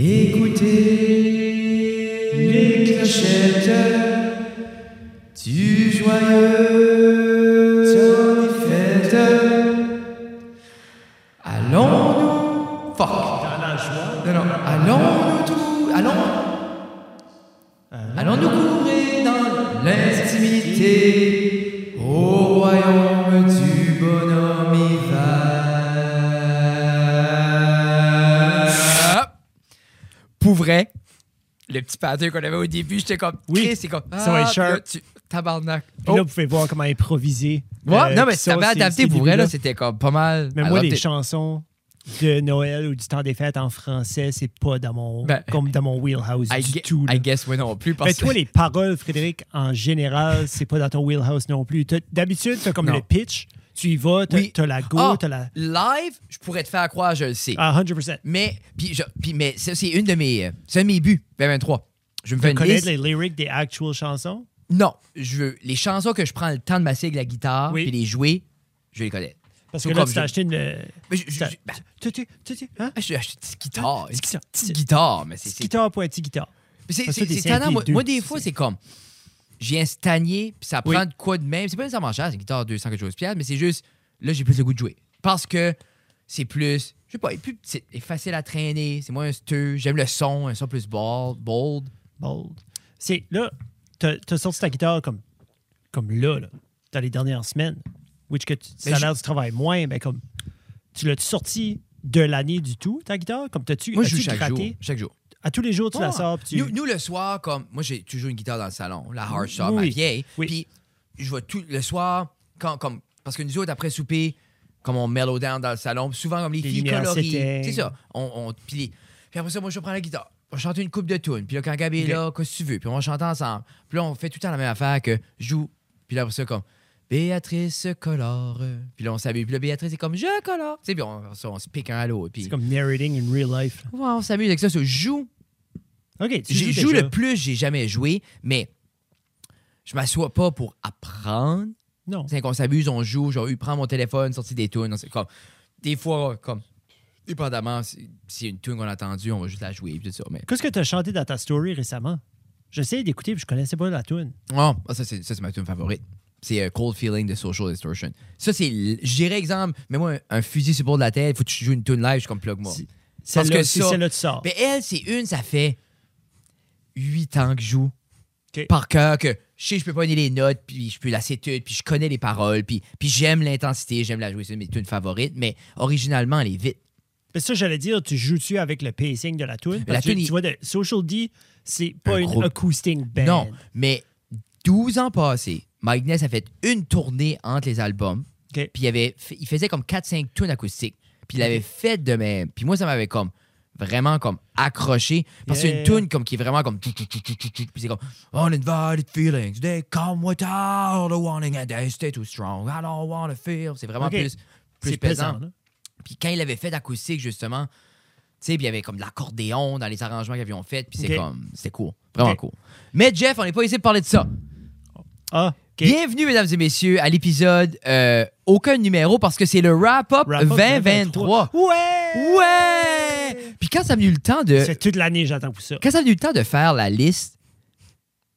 Écoutez les clochettes du joyeux pattern qu'on avait au début, j'étais comme, Oui. C'est comme, Ça va être ah, sharp. là, tu- tabarnak. Puis Oh. là, vous pouvez voir comment improviser. Ouais, Euh, non, mais ça, avait c'est- adapté pour vrai, là, c'était comme pas mal. Mais moi, les chansons de Noël ou du temps des fêtes en français, c'est pas dans mon, Ben, comme dans mon wheelhouse I, du tout. là. I guess, moi non plus. Parce Mais toi, les paroles, Frédéric, en général, c'est pas dans ton wheelhouse non plus. D'habitude, t'as comme Non. le pitch, tu y vas, t'as Oui. la go, Ah, t'as la. Live, je pourrais te faire croire, je le sais. Ah, 100%. Mais, puis, je- puis, mais ça, c'est une de mes, euh, c'est un de mes buts, 2023. Je me fais Tu une connais liste. les lyrics des actual chansons? Non, je veux les chansons que je prends le temps de masser avec la guitare Oui. puis les jouer, je les connais. Parce Tout que là, comme tu t'as je- acheté une. euh, Mais je, je, t'as- je- ben, tu- tu- tu- tu- hein? acheté une petite guitare, une Petite petite, guitare. petite guitare, mais c'est Petite c'est guitare, pas petite guitare. c'est Parce c'est- que t'es c'est tannant. cinq Moi, des fois, c'est comme j'ai un stanier puis ça Oui. prend de quoi de même. C'est pas nécessairement cher, c'est une guitare 200 quelque chose de pièce, mais c'est juste là j'ai plus le goût de jouer parce que c'est plus, je sais pas, il est plus petit, il est facile à traîner, c'est moins steux, j'aime le son, un son plus bold, bold. Bold. C'est là, t'as as sorti ta guitare comme, comme là, là, dans les dernières semaines. Which que tu, ça a l'air du travail moins, mais comme. Tu l'as-tu sorti de l'année du tout, ta guitare? Comme t'as-tu Moi je joue chaque jour, chaque jour. À tous les jours, tu la Ah. sors. tu... Nous, nous, le soir, comme moi, j'ai toujours une guitare dans le salon, la Hardshop, ma Oui. vieille. Oui. Puis je vais tout le soir, quand, comme, parce que nous autres, après souper, comme on mellow down dans le salon, souvent, comme les, Les filles colorées, c'est ça. On, on- puis, les- puis après ça, moi, je prends la guitare. On va chanter une coupe de tunes. Puis là, quand Gabi est là, qu'est-ce que tu veux? Puis on va chanter ensemble. Puis là, on fait tout le temps la même affaire que joue. Puis là, après ça, comme Béatrice colore. Puis là, on s'amuse. Puis là, Béatrice est comme je colore. Tu sais, puis on, on, on se pique un à l'autre. Puis C'est comme narrating in real life. Ouais, on s'amuse avec ça. ça. Joue OK, tu joues joue le plus j'ai jamais joué, mais je m'assois pas pour apprendre. Non. C'est qu'on s'amuse, on joue, genre, eu prends mon téléphone, sortir des tunes. c'est Comme, des fois, comme, dépendamment, si y a une tune qu'on a entendue, on va juste la jouer, puis tout ça. Mais, Qu'est-ce que tu as chanté dans ta story récemment? J'essaie d'écouter, puis je connaissais pas la tune. oh, ça, c'est, ça, c'est ma tune favorite. C'est euh, Cold Feeling de Social Distortion. Ça, c'est, je dirais, exemple, mets-moi un, un fusil sur le bord de la tête, faut que tu joues une tune live, je suis comme plug moi. C'est- Parce que ça- celle-là que tu sors. Mais elle, c'est une, ça fait huit ans que je joue. Par cœur, que je sais, je peux pas donner les notes, puis je peux la tout, puis je connais les paroles, puis, puis j'aime l'intensité, j'aime la jouer, c'est une de mes tunes favorites, mais originalement, elle est vite. Mais ça, j'allais dire, tu joues-tu avec le pacing de la tune? La tune, tu il- vois, de Social D, c'est pas Un une groupe. acoustic band. Non, mais 12 ans passés, Mike Ness a fait une tournée entre les albums, puis il, avait il faisait comme 4-5 tunes acoustiques, puis il avait fait de même. Puis moi, ça m'avait comme vraiment comme accroché, parce que c'est une tune comme qui est vraiment comme... Puis c'est comme... Uninvited feelings, they come without a warning and they stay too strong. I don't want to feel... C'est vraiment plus, plus pesant. Puis quand il avait fait d'acoustique, justement, tu sais, puis il y avait comme de l'accordéon dans les arrangements qu'ils avaient fait, puis c'est comme, c'était cool, vraiment cool. Mais Jeff, on n'est pas ici pour parler de ça. Ah. Bienvenue, mesdames et messieurs, à l'épisode euh, Aucun numéro, parce que c'est le wrap-up Wrap-up 2023. Ouais! Ouais! Puis quand ça a venu le temps de... C'est toute l'année, j'attends pour ça. Quand ça a venu le temps de faire la liste,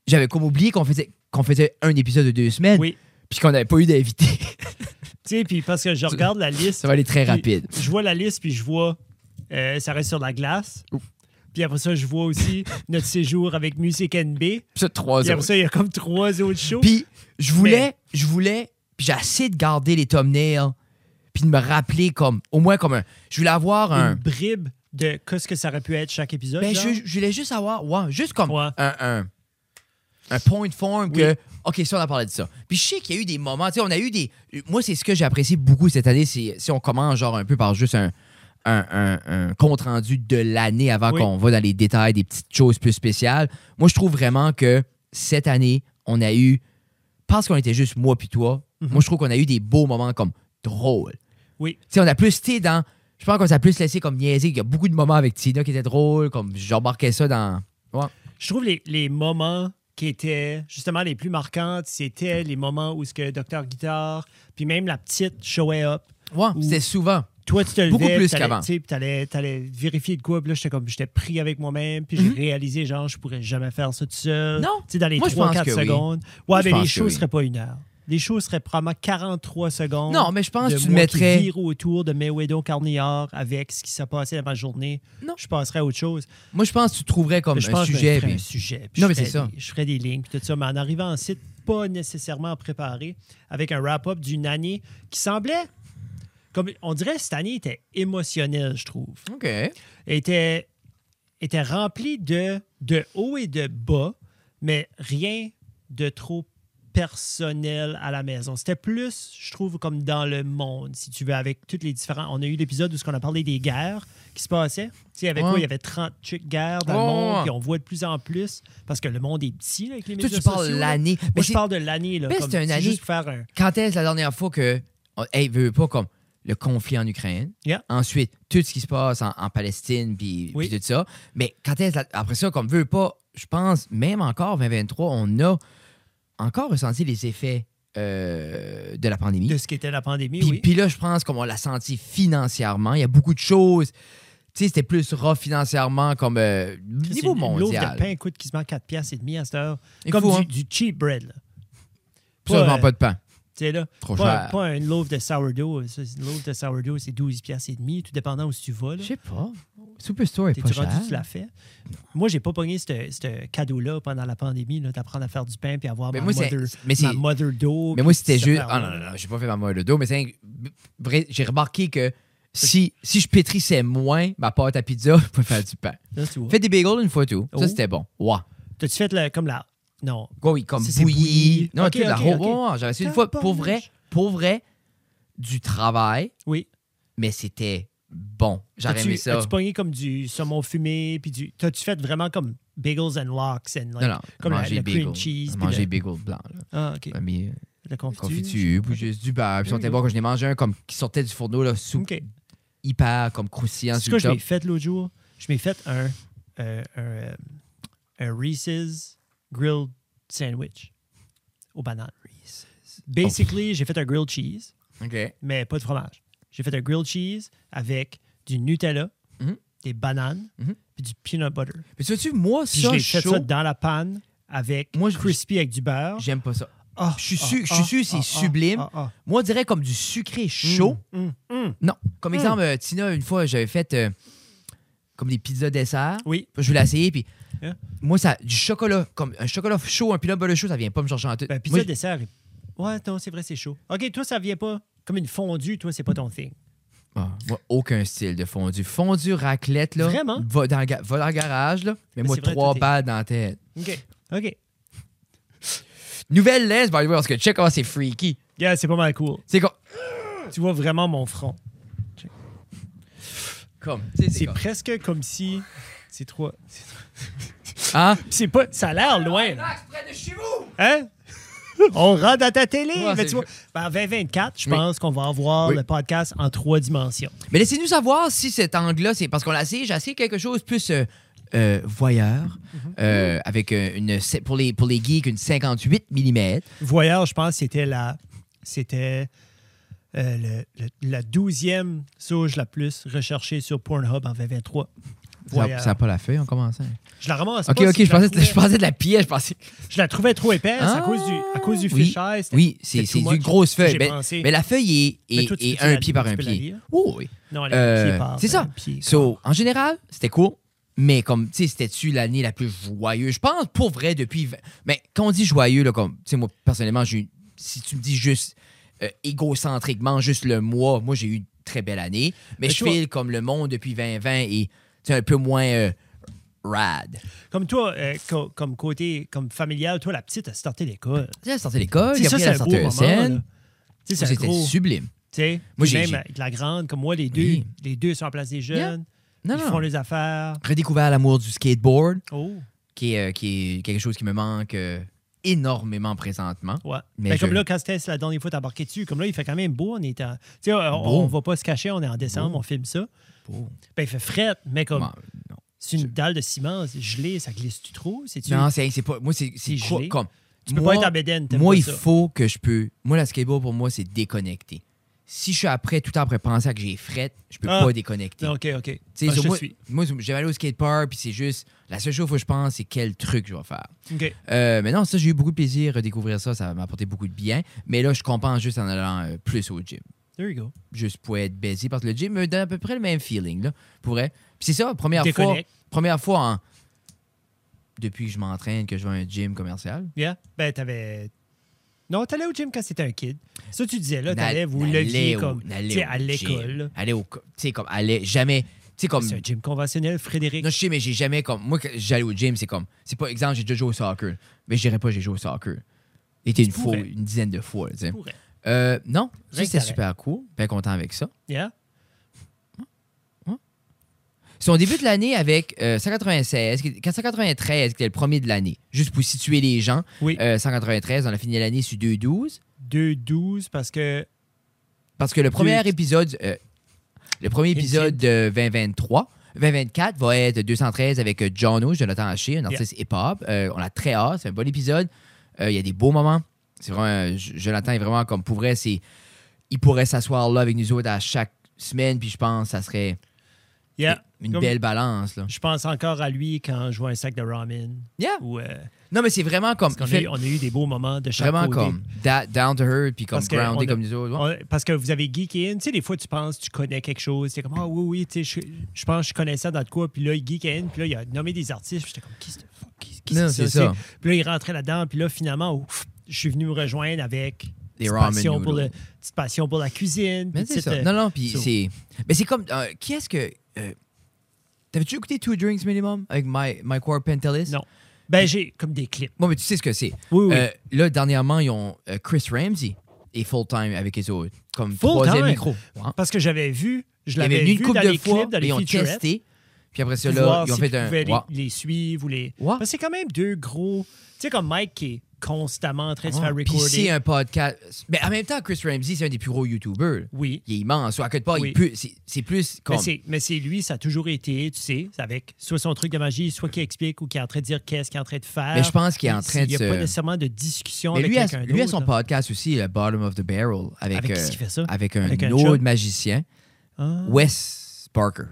j'avais comme oublié qu'on faisait, qu'on faisait un épisode de deux semaines, Oui. puis qu'on n'avait pas eu d'invité. Sais, puis parce que je regarde la liste. ça va aller très puis rapide. Je vois la liste, puis je vois euh, ça reste sur la glace. Puis après ça, je vois aussi notre séjour avec Music NB. Puis Puis ça, trois après autres. ça, il y a comme trois autres shows. Puis je voulais, je voulais, puis j'ai essayé de garder les thumbnails, puis de me rappeler comme, au moins comme un, je voulais avoir un, une bribe de qu'est-ce que ça aurait pu être chaque épisode. ben je, je voulais juste avoir, ouais, juste comme Ouais. un, un, un point de forme Oui. que, ok, ça on a parlé de ça. Puis je sais qu'il y a eu des moments, tu sais, on a eu des, moi c'est ce que j'ai apprécié beaucoup cette année, c'est si on commence genre un peu par juste un, un, un- un compte rendu de l'année avant Oui. qu'on va dans les détails des petites choses plus spéciales. Moi je trouve vraiment que cette année, on a eu, parce qu'on était juste moi puis toi, Mhm. moi je trouve qu'on a eu des beaux moments comme drôles. Oui. Tu sais, on a plus été dans. Je pense qu'on s'est plus laissé comme niaiser. Il y a beaucoup de moments avec Tina qui étaient drôles, comme j'embarquais ça dans. Ouais. Je trouve les, les moments qui étaient justement les plus marquants, c'était les moments où ce que Dr. Guitar, puis même la petite showait up. Ouais, Ou- c'était souvent. Toi, tu te Beaucoup plus qu'avant. tu t'allais, t'allais vérifier de quoi, puis là, j'étais comme, j'étais pris avec moi-même, puis j'ai Mhm. réalisé, genre, je pourrais jamais faire ça tout seul. Non. Tu sais, dans les Moi, je pense 3-4 que oui. secondes. Ouais, mais les shows oui. seraient pas une heure. Les shows seraient probablement 43 secondes. Non, mais je pense de que tu le moi qui mettrais. vire autour de Mayweather Carnillard avec ce qui s'est passé dans ma journée. Non. Je passerais à autre chose. Moi, je pense que tu trouverais comme je un pense que je sujet. ferais un puis- sujet. puis Non, je mais c'est ça. des- je ferais des lignes, puis tout ça. Mais en arrivant en site, pas nécessairement préparé, avec un wrap-up d'une année qui semblait. Comme, on dirait que cette année était émotionnelle, je trouve. OK. était, était rempli de, de haut et de bas, mais rien de trop personnel à la maison. C'était plus, je trouve, comme dans le monde, si tu veux, avec toutes les différents... On a eu l'épisode où on a parlé des guerres qui se passaient. Tu sais, avec Ouais. quoi il y avait 30 chick guerres dans le monde, ouais. puis on voit de plus en plus, parce que le monde est petit là, avec les Toi, médias tu sociaux, l'année. Moi, Mais je parle de l'année. là, Mais comme- c'est une année- juste pour faire un... quand est-ce la dernière fois que. Hey, veux pas comme le conflit en Ukraine. Yeah. Ensuite, tout ce qui se passe en, en Palestine, puis Oui. tout ça. Mais quand est-ce la- après ça, comme veut pas, je pense, même encore 2023, on a encore ressenti les effets euh, de la pandémie. de ce qu'était la pandémie, Puis, oui. puis là, je pense qu'on l'a senti financièrement. Il y a beaucoup de choses. Tu sais, c'était plus rough financièrement comme euh, niveau mondial. de pain coûte quasiment 4 piastres et demi à cette heure. Comme du, hein. du cheap bread. Là. Pas, euh, pas de pain. Tu sais, là, Trop pas, cher. pas une loaf de sourdough. Ça, une loaf de sourdough, c'est 12 piastres et demi, tout dépendant où tu vas. Je sais pas. Superstore est pas T'es-tu cher. rendu, tu l'as fait? Moi, j'ai pas pogné ce cadeau-là pendant la pandémie, d'apprendre à faire du pain puis avoir Mais ma, moi, mother, mais ma mother dough. Mais moi, c'était juste. Ah non, non, non, j'ai pas fait ma de dos, mais J'ai remarqué que si, si je pétrissais moins ma pâte à pizza, je pouvais faire du pain. Là, tu. Fais des bagels une fois tout. Oh. Ça, c'était bon. Ouais. T'as-tu fait le- comme la. Non. Oui, comme c'est bouilli. bouilli. Non, Ok, tout la ok, robe. ok. Ouais, J'avais essayé une fois, pour vrai, pour vrai, du travail, Oui. mais c'était bon. J'aurais aimé ça. as-tu pogné comme du saumon fumé? Puis du. T'as-tu fait vraiment comme bagels and lox? And like, Non, non. comme la- le cream cheese, Manger le- bagel blanc. Là. Ah, OK. J'ai mis La confiture. confiture, puis juste du beurre. Puis ils sont bons quand je l'ai mangé un comme qui sortait du fourneau, là, sous, hyper comme croustillant C'est ce que je m'ai fait l'autre jour? Je m'ai fait un, euh, un, euh, un Reese's grilled sandwich aux bananes. Basically, j'ai fait un grilled cheese, OK. mais pas de fromage. J'ai fait un grilled cheese avec du Nutella, Mhm. des bananes, Mhm. puis du peanut butter. Mais tu vois-tu, moi, Puis ça, je l'ai fait chaud, ça dans la panne avec Moi, je- crispy avec du beurre. j'aime pas ça. Ah, je suis ah, sûr- je ah, sûr, c'est ah, sublime. ah, ah. Moi, on dirait comme du sucré chaud. Mm, mm, mm. Non. Comme Mm. exemple, euh, Tina, une fois, j'avais fait euh, comme des pizzas dessert. Oui. Je voulais essayer, puis Yeah. moi, ça, du chocolat, comme un chocolat chaud, un peanut butter chaud, ça vient pas me chercher en tout. Ben, pizza Moi, dessert. Ouais, non, c'est vrai, c'est chaud. OK, toi, ça vient pas comme une fondue. Toi, c'est pas ton thing. Ah, moi, aucun style de fondu. Fondu raclette, là. Vraiment? Va dans, le ga- va dans le garage, là. Mais Mais moi, vrai, trois balles dans la tête. OK. OK. Nouvelle lens, by the way, parce que check comment c'est freaky. Yeah, c'est pas mal cool. C'est comme. Tu vois vraiment mon front. comme tu sais, C'est comme- presque comme si. C'est trop. Hein? C'est pas. Ça a l'air loin, là. Max, près de chez vous! Hein? On rentre à ta télé. Ouais, mais tu vois, ben, en 2024, je Oui. pense qu'on va avoir Oui. le podcast en trois dimensions. Mais laissez-nous savoir si cet angle-là, c'est parce qu'on l'a essayé, j'ai essayé quelque chose plus euh, euh, voyeur, Mhm. euh, avec euh, une, pour les, pour les geeks, une 58 mm. Voyeur, je pense, c'était la. C'était. euh, le- le- la douzième sauge la plus recherchée sur Pornhub en 2023. Ça n'a pas la feuille en commençant. Je la ramasse Ok, pas. ok, si je pensais, trouvais- je pensais de la pièce, je pensais. Je la trouvais trop épaisse à Ah, cause du, à cause du oui. eye. c'était- Oui, c'est much. grosse feuille. Mais, pensé- mais la feuille est, est- toi, est un la- pied par un pied. Oh, oui. Non, elle un Euh, pied par c'est ça. un pied. So, en général, c'était cool. Mais comme, tu sais, c'était-tu l'année la plus joyeuse? Je pense, pour vrai, depuis... Mais quand on dit joyeux, là, comme, tu sais, moi, personnellement, j'ai si tu me dis juste euh, égocentriquement, juste le mois, moi, j'ai eu une très belle année. Mais, Mais je file comme le monde depuis 2020 et un peu moins euh, rad. Comme toi, euh, co- comme côté comme familial, toi, la petite a starté l'école. Elle sortait de l'école, c'est a un là. scène. C'était sublime. Tu sais, Moi, même avec la grande, comme moi, les deux, Oui. les deux sont en place des jeunes. Non, ils non. font les affaires. Redécouvert l'amour du skateboard, Oh, qui est, euh, qui est quelque chose qui me manque euh, énormément présentement. ouais. Mais Ben, je- Comme là, quand c'était la dernière fois, t'as embarqué dessus. Comme là, il fait quand même beau. On est en... Tu on, Beau. on va pas se cacher, on est en décembre, Beau. on filme ça. Oh. Ben, il fait fret, mais comme c'est une dalle de ciment, c'est gelé, ça glisse-tu trop? C'est-tu... Non, c'est pas. Moi, c'est quoi- gelé? comme. tu peux moi, pas être à bédaine, Moi, pas il ça. faut que je peux. Moi, la skateboard, pour moi, c'est déconnecté. Si je suis après, tout le temps après penser à que j'ai fret, je peux Ah. pas déconnecter. OK, OK. Ah, je moi, suis. moi, j'avais allé au skatepark, puis c'est juste, la seule chose que je pense, c'est quel truc je vais faire. OK. Euh, mais non, ça, j'ai eu beaucoup de plaisir à découvrir ça, ça m'a apporté beaucoup de bien. Mais là, je compense juste en allant euh, plus au gym. There you go. Juste pour être baisé, parce que le gym me donne à peu près le même feeling, là, pour vrai. Puis c'est ça, première fois, première fois en... depuis que je m'entraîne, que je vais à un gym commercial. Yeah. Ben, t'avais. Non, t'allais au gym quand c'était un kid. Ça, tu disais, là, t'allais, vous leviez comme. n'allais Tu sais, au à l'école. Aller au... Tu comme, aller... Jamais... Tu sais, comme... C'est un gym conventionnel, Frédéric. Non, je sais, mais j'ai jamais comme. Moi, j'allais au gym, c'est comme. C'est pas exemple, j'ai déjà joué au soccer. Mais je dirais pas j'ai joué au soccer. Été une fois, une dizaine de fois, tu sais. Euh, non, ça c'était super cool. Bien content avec ça. Yeah? Si on débute l'année avec euh, 196, qui- 493, qui était le premier de l'année, juste pour situer les gens. Oui. Euh, 193, on a fini l'année sur 212. 2-12 parce que. Parce que le premier épisode, euh, le premier épisode de 2023, 2024 va être 213 avec euh, John O, Jonathan Haché, un artiste hip-hop. Euh, on a très hâte, c'est un bon épisode. Euh, Il y a des beaux moments. C'est vraiment, euh, Jonathan est vraiment comme pour vrai, c'est, il pourrait s'asseoir là avec nous autres à chaque semaine, puis je pense que ça serait Yeah. une Comme- belle balance. Là. Je pense encore à lui quand je vois un sac de ramen. Yeah. Ou, euh, Non, mais c'est vraiment comme, il a, eu- on a eu des beaux moments de chaque vraiment côté. comme da- down to earth, puis comme Parce on grounded a- comme nous autres. On- parce que vous avez geeké in. Tu sais, des fois, tu penses, tu connais quelque chose. C'est comme, ah oui, oui, tu sais, je, je pense que je connais ça dans de quoi. Puis là, il geek in. Puis là, il a nommé des artistes. Puis j'étais comme, qui qui, qui c'est ça? Puis là, il rentrait là-dedans. Puis là, finalement, ouf, je suis venu me rejoindre avec Des ramen passion pour le, petite passion pour la cuisine. Mais c'est ça. euh, Non, non, puis c'est. Mais c'est comme. euh, qui est-ce que. euh, T'avais-tu écouté Two Drinks Minimum avec My, Mike Ward Pentelis? Non. Ben, j'ai comme des clips. Bon, mais tu sais ce que c'est. Oui, oui. Euh, là, dernièrement, ils ont Chris Ramsey et Full Time avec les autres. Comme Full troisième Time? micro. Ouais. Parce que j'avais vu, je l'avais vu une couple dans de les fois, clips, dans les ils ont testé. Puis après ça, là, ils ont fait un. les, Ouais. les suivre ou les. Ouais. Parce que c'est quand même deux gros. Tu sais, comme Mike qui est constamment en train de se faire Ouais. Puis recorder. c'est un podcast. Mais en même temps, Chris Ramsey, c'est un des plus gros YouTubers. Oui. Il est immense. À quelque part, Oui. C'est c'est plus comme. Mais c'est, lui, ça a toujours été, tu sais, avec soit son truc de magie, soit qui explique ou qui est en train de dire qu'est-ce qu'il est en train de faire. Mais je pense qu'il est en train Il n'y a de pas se- nécessairement de discussion Mais avec lui, a, quelqu'un lui a d'autre. son podcast aussi, le Bottom of the Barrel, avec, Avec qui euh, fait ça? avec un Avec un autre magicien, Ah, Wes Parker.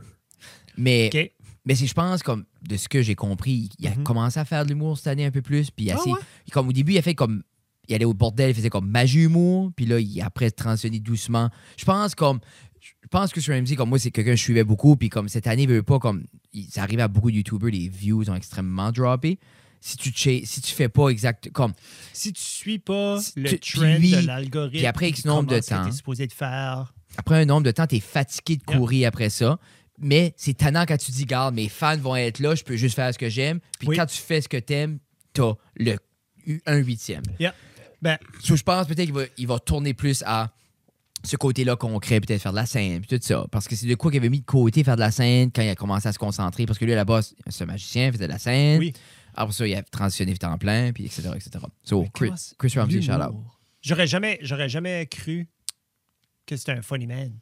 Mais, OK. Mais c'est, je pense, comme de ce que j'ai compris, il a Mhm. commencé à faire de l'humour cette année un peu plus. Puis il a Ah ouais? comme au début, il a fait comme. Il allait au bordel, il faisait comme magie humour, puis là, il a après transitionné doucement. Je pense comme. Je pense que sur Ramsey, comme moi, c'est quelqu'un que je suivais beaucoup, puis comme cette année, il veut pas, comme. ça arrive à beaucoup de YouTubers, les views ont extrêmement droppé. Si tu, si tu fais pas exact. Comme, Si tu suis pas Si le tu- trend de l'algorithme, puis après X nombre de temps. t'es supposé de faire. après un nombre de temps, tu es fatigué de Yeah. courir après ça. Mais c'est tannant quand tu dis, garde, mes fans vont être là, je peux juste faire ce que j'aime. Puis Oui. quand tu fais ce que t'aimes, t'as le un huitième. Ben, So, je pense peut-être qu'il va, il va tourner plus à ce côté-là concret, peut-être faire de la scène, puis tout ça. Parce que c'est de quoi qu'il avait mis de côté faire de la scène quand il a commencé à se concentrer. Parce que lui, à la base, c'est un magicien, il faisait de la scène. Oui. Après ça, il a transitionné temps plein, puis etc. etc. So, Chris, Chris Ramsey, shout out. J'aurais jamais, j'aurais jamais cru que c'était un funny man.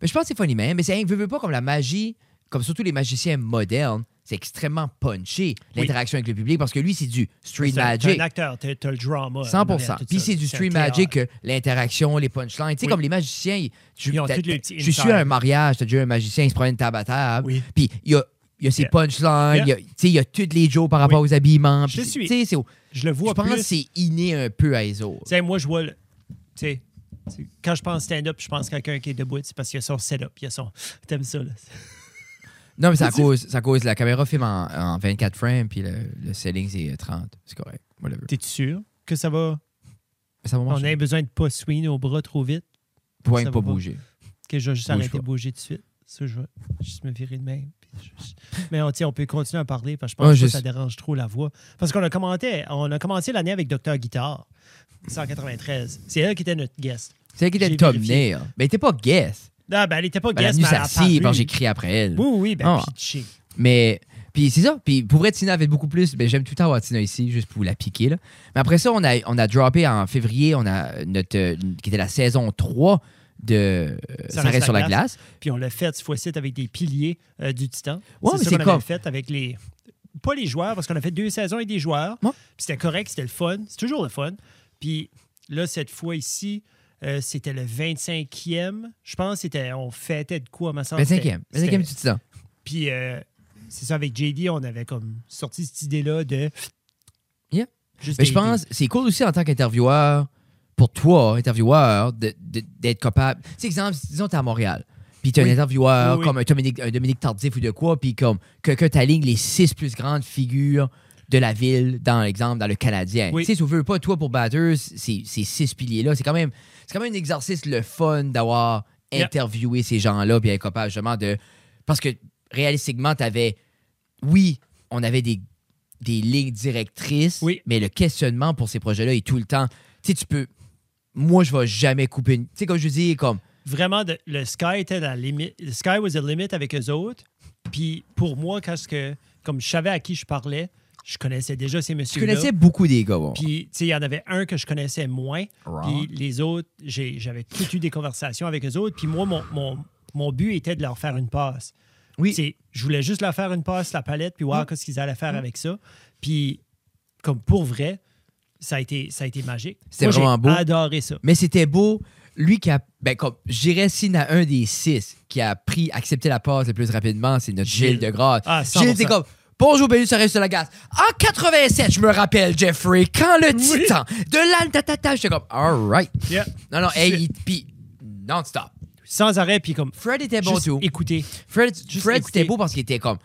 Mais je pense que c'est funny, man. Mais c'est, veut, veut pas comme la magie, comme surtout les magiciens modernes, c'est extrêmement punché, Oui. l'interaction avec le public, parce que lui, c'est du street C'est magic. t'es un acteur, t'as t'as le drama. en 100 arrière, tout Puis c'est du street magic, que l'interaction, les punchlines. Tu sais, comme les magiciens, ils- je, Ils ont t'as- les je suis à un mariage, t'as déjà un magicien, il se promène table à table. Oui. Puis il y a, il y a ses Yeah. punchlines, il y a- tu sais, il y a tous les jours par rapport aux habillements. Je suis. Tu c'est- Je le je vois pense que c'est inné un peu à eux autres. Tu sais, moi, je vois le. Tu sais, quand je pense stand-up, je pense quelqu'un qui est debout, c'est parce qu'il y a son setup, il y a son. T'aimes ça, là? Non, mais à cause, à cause la caméra filme en, en 24 frames, puis le, le selling, c'est 30. C'est correct. T'es-tu sûr que ça va? Ça va On a besoin de pas swing nos bras trop vite? Ça de va pas pas. bouger. Que je vais juste Bouge arrêter pas. de bouger tout de suite. Ça, je vais juste me virer de même. Mais on, on peut continuer à parler parce que je pense Ouais, que ça dérange trop la voix. Parce qu'on a commenté, on a commencé l'année avec Docteur Guitare, 193. C'est elle qui était notre guest. C'est elle qui était J'ai le top vérifié. nail. Mais elle était pas guest. Ah, ben, elle était pas Ben, guest, mais elle a apparu. j'ai crié après elle. Oui, oui, ben, pitché. Mais, puis c'est ça. Puis pour vrai, Tina avait beaucoup plus. Ben, j'aime tout le temps avoir Tina ici, juste pour la piquer. Là. Mais après ça, on a, on a droppé en février, on a notre, euh, qui était la saison 3 de euh, Ça reste sur la glace. Puis on l'a fait cette fois-ci avec des piliers euh, du Titan. Ouais, ça c'est qu'on comme- avait fait avec les. Pas les joueurs, parce qu'on a fait deux saisons avec des joueurs. Ouais. Puis c'était correct, c'était le fun. C'est toujours le fun. Puis là, cette fois ici, Euh, c'était le 25e. Je pense que c'était, on fêtait de quoi, ma soeur? 25e. 25e du titan. Puis, euh, c'est ça, avec JD, on avait comme sorti cette idée-là de. Yeah. Juste Mais je pense c'est cool aussi en tant qu'intervieweur, pour toi, intervieweur, de- de- d'être capable. Tu sais, exemple, disons, t'es à Montréal. Puis Oui. un intervieweur Oui, oui. comme un Dominique, un Dominique Tardif ou de quoi, puis comme quelqu'un t'aligne les six plus grandes figures de la ville, dans l'exemple, dans le Canadien. Oui. Tu sais, si tu veux pas, toi, pour Batters, ces, ces six piliers-là, c'est quand même c'est quand même un exercice le fun d'avoir interviewé ces gens-là, puis être capable justement de. Parce que réalistiquement, t'avais. Oui, on avait des, des lignes directrices, Oui. mais le questionnement pour ces projets-là est tout le temps. Tu sais, tu peux. Moi, je vais jamais couper une. Tu sais, comme je dis, comme. Vraiment, de- le sky était la limite. Le sky was the limit avec eux autres. Puis, pour moi, quand que, comme je savais à qui je parlais, je connaissais déjà ces Tu messieurs-là. connaissais beaucoup des gars. bon. Puis, tu sais, il y en avait un que je connaissais moins. Puis les autres, j'ai- j'avais tout eu des conversations avec eux autres. Puis moi, mon, mon, mon but était de leur faire une passe. Oui. Je voulais juste leur faire une passe, la palette, puis voir ce qu'ils allaient faire avec ça. Puis, comme pour vrai, ça a été, ça a été magique. C'était j'ai vraiment beau. adoré ça. Mais c'était beau. Lui qui a. Ben, comme. Je dirais, s'il y en a un des six qui a pris, accepté la passe le plus rapidement, c'est notre Gilles, Gilles. de Grasse. Ah, Gilles 100%. était comme. Bonjour, bienvenue sur Reste de la Gaz. En 87, je me rappelle, Jeffrey, quand le Oui. Titan de l'âne tatata, j'étais comme, all right. Non, non, hey, il- puis non-stop. Sans arrêt, puis comme. Fred était bon juste tout. écouter. Fred, juste Fred écouter. c'était beau parce qu'il était comme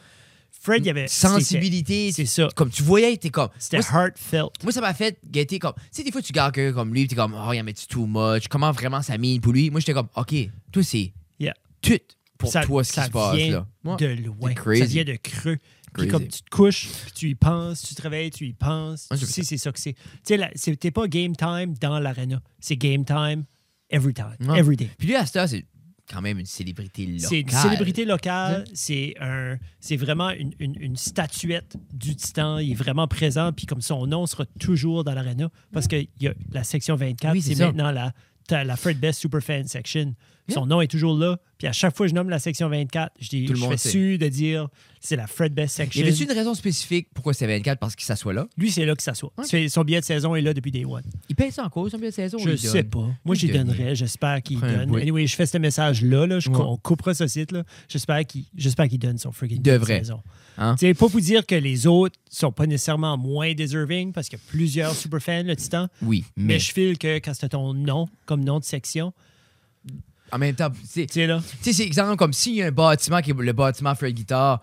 Fred, il y avait. sensibilité. C'est ça. Comme tu voyais, il était comme. C'était Moi, heartfelt. Moi, ça m'a fait guetter comme. Tu sais, des fois, tu gardes quelqu'un comme lui, tu es comme, oh, il en met too much? Comment vraiment ça mine pour lui? Moi, j'étais comme, OK, toi, c'est Yeah. tout pour ça, toi ce qui ça se passe, vient là. Ouais. de loin. C'est crazy. Ça vient de creux. Puis comme tu te couches, puis tu y penses, tu te réveilles, tu y penses. Ouais, tu c'est sais, c'est ça que c'est. Tu sais, c'était pas game time dans l'arena. C'est game time every time, Ouais. every day. Puis lui, à ce temps, c'est quand même une célébrité locale. C'est une célébrité locale. C'est un, c'est vraiment une, une- une statuette du Titan. Il est vraiment présent. Puis comme son nom sera toujours dans l'arena parce qu'il y a la section 24. Oui, c'est maintenant la, la Fred Best Superfan Section. Son nom est toujours là. Puis à chaque fois que je nomme la section 24, je, dis, Tout le je monde fais sait. sûr de dire c'est la Fred Best Y Section. avait-tu une raison spécifique pourquoi c'est 24 parce qu'il s'assoit là? Lui, c'est là que ça soit. C'est- Son billet de saison est là depuis Day One. Il paye ça en cause, son billet de saison? ou Je il sais donne? pas. Moi, j'y donne. donnerais. J'espère qu'il Prends un donne. bout. Anyway, je fais ce message-là. Là. Je- Ouais. On coupera ce site-là. J'espère qu'il j'espère qu'il donne son billet de devrait. saison. Hein? C'est pas pour dire que les autres sont pas nécessairement moins deserving parce qu'il y a plusieurs superfans, le Titan. Oui, Mais, mais, je file que quand c'était ton nom comme nom de section, en même temps, tu sais, tu sais là, tu sais, c'est exemple comme s'il y a un bâtiment qui est le bâtiment Fred Guitar,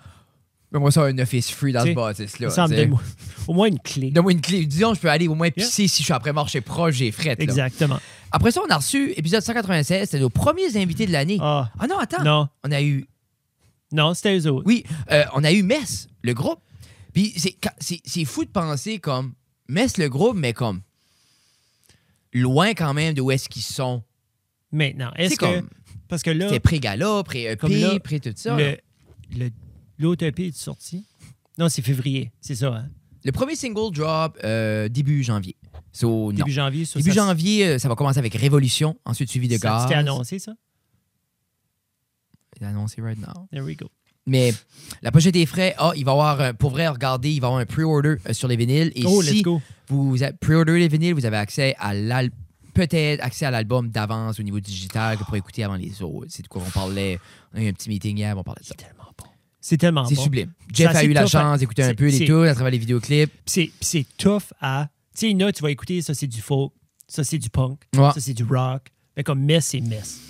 moi, ça un office free dans T'sais, ce bâtisse-là. ça me t'sais. donne au moins une clé. Donne-moi une clé. Disons, je peux aller au moins Yeah. pisser si je suis après marcher proche, j'ai fret. là. Exactement. Après ça, on a reçu épisode 196. C'était nos premiers invités de l'année. Ah, Ah non, attends. non, On a eu. non, c'était eux autres. Oui, euh, on a eu Mess, le groupe. Puis c'est quand- c'est c'est fou de penser comme Mess, le groupe, mais comme loin quand même de où est-ce qu'ils sont. Maintenant, est-ce que. comme. Parce que là, C'était pré-gala, pré-EP, pré-tout ça. l'autre EP est sorti? Non, c'est février. C'est ça, hein? Le premier single drop euh, début janvier. So, non. Début janvier. ça, Début ça- janvier, euh, ça va commencer avec Révolution, ensuite suivi de Gaz. C'était annoncé, ça? C'est annoncé right now. There we go. Mais la pochette est frais. Ah, il va y avoir, euh, pour vrai, regardez, il va y avoir un pre-order sur les vinyles. Et oh, si let's go. vous pre-order les vinyles, vous avez accès à l'al peut-être accès à l'album d'avance au niveau digital que pour écouter avant les autres. C'est de quoi on parlait. On a eu un petit meeting hier, on parlait de ça. tellement bon. C'est tellement C'est bon. sublime. Jeff C'est a eu la chance d'écouter un c'est- peu les c'est- tours à travers les vidéoclips. C'est, c'est tough à. Tu sais, là, tu vas écouter, ça c'est du folk, ça c'est du punk, ça c'est du rock. Mais comme Mess, c'est Mess.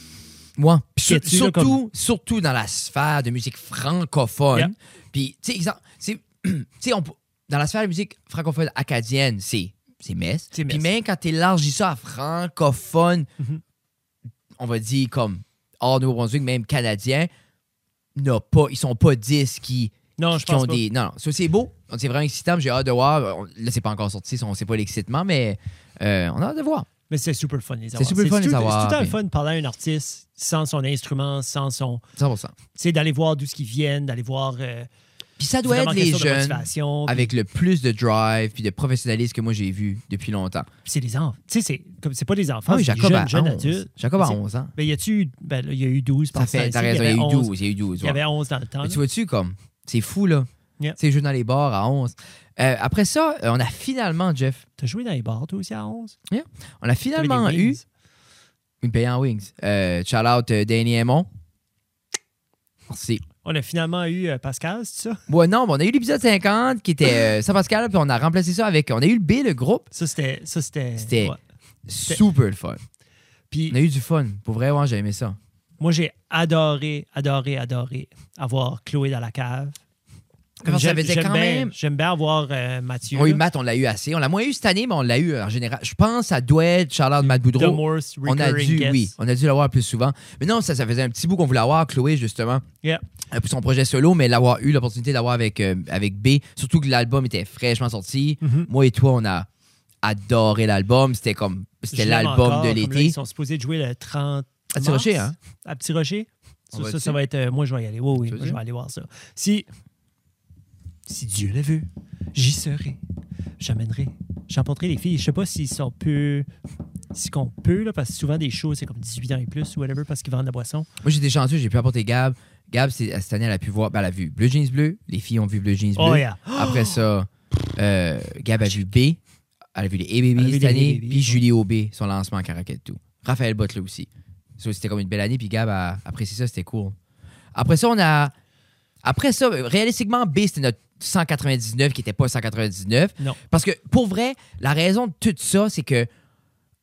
Moi. Puis sur- Qu'est-tu, là, surtout, surtout dans la sphère de musique francophone. Yeah. Puis, tu sais, c'est- dans la sphère de musique francophone acadienne, c'est c'est Metz. C'est Puis même quand tu élargis ça à francophone, Mhm. on va dire comme hors Nouveau-Brunswick, même canadien, n'a pas, ils sont pas 10 qui, Non, je qui ont pas. des. Non, non, ça c'est beau. C'est vraiment excitant. J'ai hâte de voir. On- Là, c'est pas encore sorti, on sait pas l'excitement, mais euh, on a hâte de voir. Mais c'est super fun les C'est avoir. super fun, les avoir, C'est tout le temps le mais- fun de parler à un artiste sans son instrument, sans son. 100%. Tu sais, d'aller voir d'où ce qu'ils viennent, d'aller voir. euh, Puis ça doit être les jeunes avec le plus de drive puis de professionnalisme que moi j'ai vu depuis longtemps. c'est des enfants. Tu sais, c'est, pas des enfants, Ah oui, c'est des Jacob jeunes, à jeunes 11. adultes. Jacob C'est- 11 ans. Ben, y a-tu. Ben, y a eu 12 par Ça fait, t'as raison, il y a eu 11. 12. Il y a eu 12. Il y avait 11 dans le temps. Mais tu vois-tu, comme, c'est fou, là. Yeah. Tu sais, jouer dans les bars à 11. Euh, après ça, euh, on a finalement, Jeff, T'as joué dans les bars, toi aussi, à 11? on a finalement eu wings? Une paye en wings. Euh, shout out Danny Aymon. Merci. On a finalement eu euh, Pascal, c'est ça? Ouais, non, mais on a eu l'épisode 50 qui était euh, sans Pascal, puis on a remplacé ça avec. On a eu le B, le groupe. Ça, c'était. Ça, c'était. C'était- ouais. Super le fun. Puis On a eu du fun. Pour vrai, ouais, j'ai aimé ça. moi, j'ai adoré, adoré, adoré avoir Chloé dans la cave. Comment ça quand bien- même? J'aime bien avoir euh, Mathieu. Là. Matt, on l'a eu assez. On l'a moins eu cette année, mais on l'a eu en général. Je pense doit être Charlotte Matt Boudreau. Morse On a dû, oui, on a dû l'avoir plus souvent. Mais non, ça, ça faisait un petit bout qu'on voulait avoir, Chloé, justement, Yeah. euh, pour son projet solo, mais l'avoir eu, l'opportunité d'avoir avec, euh, avec B, surtout que l'album était fraîchement sorti. Mhm. Moi et toi, on a adoré l'album. C'était comme, c'était l'album de comme l'été. Ils sont supposés de jouer le 30. À Petit Rocher, hein? À Petit Rocher? Ça, ça, va être. euh, moi, je vais y aller. Oui, oui, moi, je vais aller voir ça. Si. Si Dieu le veut, j'y serai. J'amènerai. J'emporterai les filles. Je sais pas si on peut. Si qu'on peut, là, parce que souvent des shows, c'est comme 18 ans et plus ou whatever, parce qu'ils vendent de la boisson. Moi, j'étais chanceux, j'ai pu apporter Gab. Gab, c'est- cette année, elle a pu voir, ben, elle a vu Bleu Jeans Bleu. Les filles ont vu Bleu Jeans Bleu. Oh, yeah. Après ça, euh, Gab a vu B. Elle a vu les Elle a vu A-Baby cette les année. Puis ouais. Julie Aubé, son lancement en Caracat tout. Raphaël Butler aussi. Ça, c'était comme une belle année. Puis Gab a apprécié ça, c'était cool. Après ça, on a. Après ça, réalistiquement, B, c'était notre 199 qui n'était pas 199. Non. Parce que pour vrai, la raison de tout ça, c'est que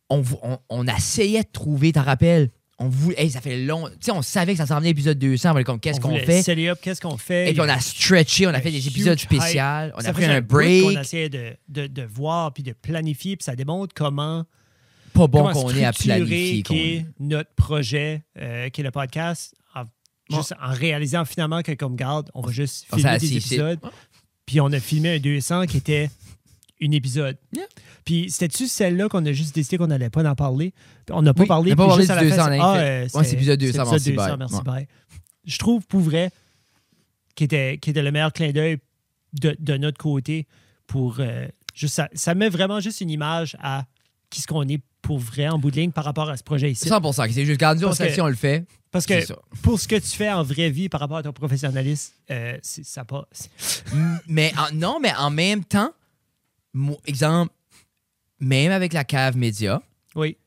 on, on, on essayait de trouver, t'en rappelles? On voulait, hey, ça fait long. Tu sais, on savait que ça s'en venait l'épisode 200. On était comme, qu'est-ce On qu'on fait? qu'est-ce qu'on fait? Et puis on a stretché, on a fait des épisodes spéciaux. On Ça a pris un break. qu'on essayait de, de, de voir puis de planifier, puis ça démontre comment Pas bon qu'on est à planifier. qui est notre projet, euh, qui est le podcast, en, juste en réalisant finalement que, comme garde, on va juste On filmer des épisodes. Puis on a filmé un 200 qui était un épisode. Yeah. Puis c'était-tu celle-là qu'on a juste décidé qu'on n'allait pas en parler? On n'a pas Oui, parlé. on n'a pas puis parlé juste à du la fin, 200, c'est- on a Ah, euh, Ouais, c'est épisode 200, c'est merci, merci, bye. Je trouve, pour vrai, qui était, qui était le meilleur clin d'œil de, de notre côté pour euh, juste ça, ça met vraiment juste une image à qui ce qu'on est pour vrai en bout de ligne par rapport à ce projet ici. 100%. C'est juste quand nous, on Parce que- s'assied, on le fait. Parce que pour ce que tu fais en vraie vie par rapport à ton professionnalisme, euh, ça pas. c'est- M- mais en- non, mais en même temps, moi, exemple, même avec la cave média, Oui.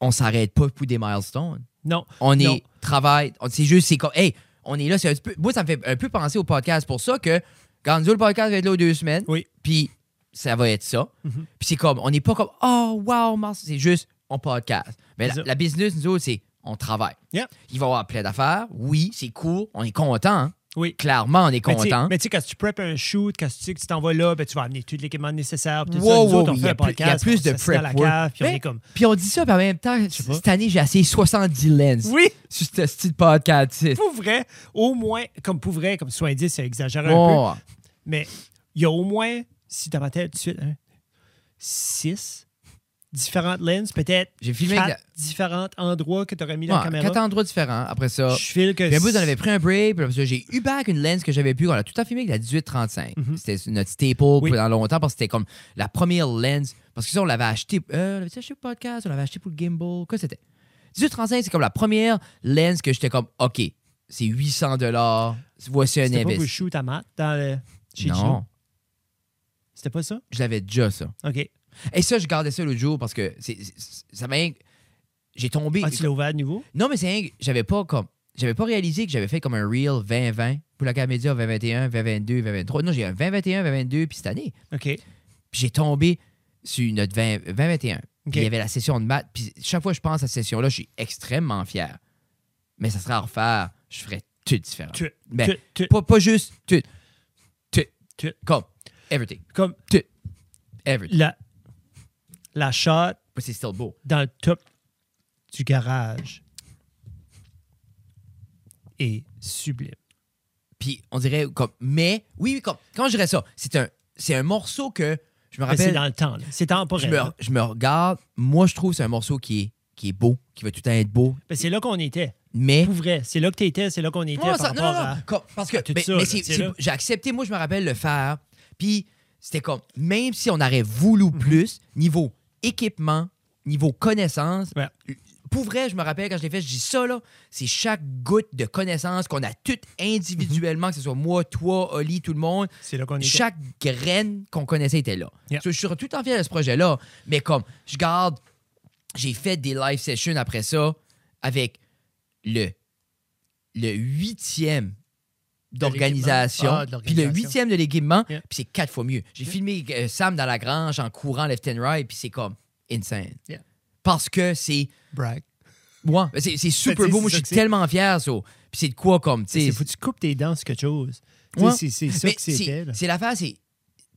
on s'arrête pas pour des milestones. Non. On est Non. travail. C'est juste, c'est comme, hey, on est là. un peu- moi, ça me fait un peu penser au podcast pour ça que nous, le podcast va être là aux deux semaines. Oui. Puis ça va être ça. Mhm. Puis c'est comme, on n'est pas comme, oh, wow. C'est juste, on podcast. Mais la, la business, nous autres, c'est, on travaille. Yeah. Il va y avoir plein d'affaires. Oui, c'est cool. On est content. hein. Oui. Clairement, on est content. Mais tu sais, quand tu prep un shoot, quand tu sais que tu t'en vas là, ben, tu vas amener tout l'équipement nécessaire. puis Wow, ça. Nous wow, autres, on fait un plus- il y a podcast. plus de prep la cave, puis on Mais- est comme. Puis on dit ça, puis en même temps, cette année, j'ai essayé 70 lens Oui! sur ce style podcast. Pour vrai, au moins, comme pour vrai, comme 70, c'est exagéré un peu. Mais il y a au moins, si ma tête, tout de suite, hein, six différentes lenses, peut-être J'ai filmé quatre différents endroits que tu aurais mis la... la Ouais, caméra. quatre endroits différents. Après ça, Je file que. puis on avait pris un break. Puis j'ai eu back une lens que j'avais pu. On a tout à filmé avec la 1835. Mhm. C'était notre staple Oui. pendant longtemps parce que c'était comme la première lens. Parce que ça, on l'avait acheté. Euh, on l'avait acheté pour le podcast, on l'avait acheté pour le gimbal. Quoi c'était 1835, c'est comme la première lens que j'étais comme, OK, c'est 800 Voici un C'était pas pour investissement. shoot à mat dans le. Chez. Non, C'était pas ça? je l'avais déjà, ça. OK. Et ça, je gardais ça l'autre jour parce que c'est, c'est- ça m'a. J'ai tombé. Ah, tu l'as ouvert à nouveau? Non, mais c'est j'avais pas comme. J'avais pas réalisé que j'avais fait comme un reel 2020 pour la Camédia 2021, 2022, 2023. Non, j'ai un 2021, 2022, puis cette année. OK. Puis j'ai tombé sur notre 20, 2021. OK. Puis il y avait la session de maths. Puis chaque fois que je pense à cette session-là, je suis extrêmement fier. Mais ça serait à refaire, je ferais tout différent. Tu- Ben, tu- tu- Pas, pas juste tout. Tout. Tout. Comme everything. Comme Everything. la, la shot Mais c'est still beau. dans le top du garage est sublime. Puis on dirait comme. Mais, oui, oui, comme. Comment je dirais ça? C'est un, c'est un morceau que je me Mais c'est rappelle. dans le temps. là. C'est Je temporel. me, je me regarde. Moi, je trouve que c'est un morceau qui est, qui est beau, qui va tout le temps être beau. Ben, c'est là qu'on était. Mais. Pour vrai. C'est là que tu étais. C'est là qu'on était Non, par ça- non, non, à... comme- parce que à tout mais- c'est- j'ai accepté, moi, je me rappelle le faire. Puis c'était comme, même si on aurait voulu Mhm. plus, niveau équipement, niveau connaissance, Ouais. pour vrai, je me rappelle quand je l'ai fait, je dis ça, là, c'est chaque goutte de connaissance qu'on a toutes individuellement, que ce soit moi, toi, Oli, tout le monde. C'est là qu'on était. Chaque graine qu'on connaissait était là. Yeah. So, je suis tout en fier de ce projet-là, mais comme, je garde j'ai fait des live sessions après ça avec le, le huitième d'organisation, Ah, puis le huitième de l'équipement, Yeah. puis c'est quatre fois mieux. J'ai Yeah. filmé euh, Sam dans la grange en courant left and right, puis c'est comme insane. Yeah. Parce que c'est Brag. ouais, c'est c'est super beau. Moi, c'est je suis c'est. tellement fier. ça. Puis c'est de quoi comme, tu sais. Il faut que tu coupes tes dents sur quelque chose. Ouais. C'est c'est ça Mais que c'était. c'est c'est l'affaire, c'est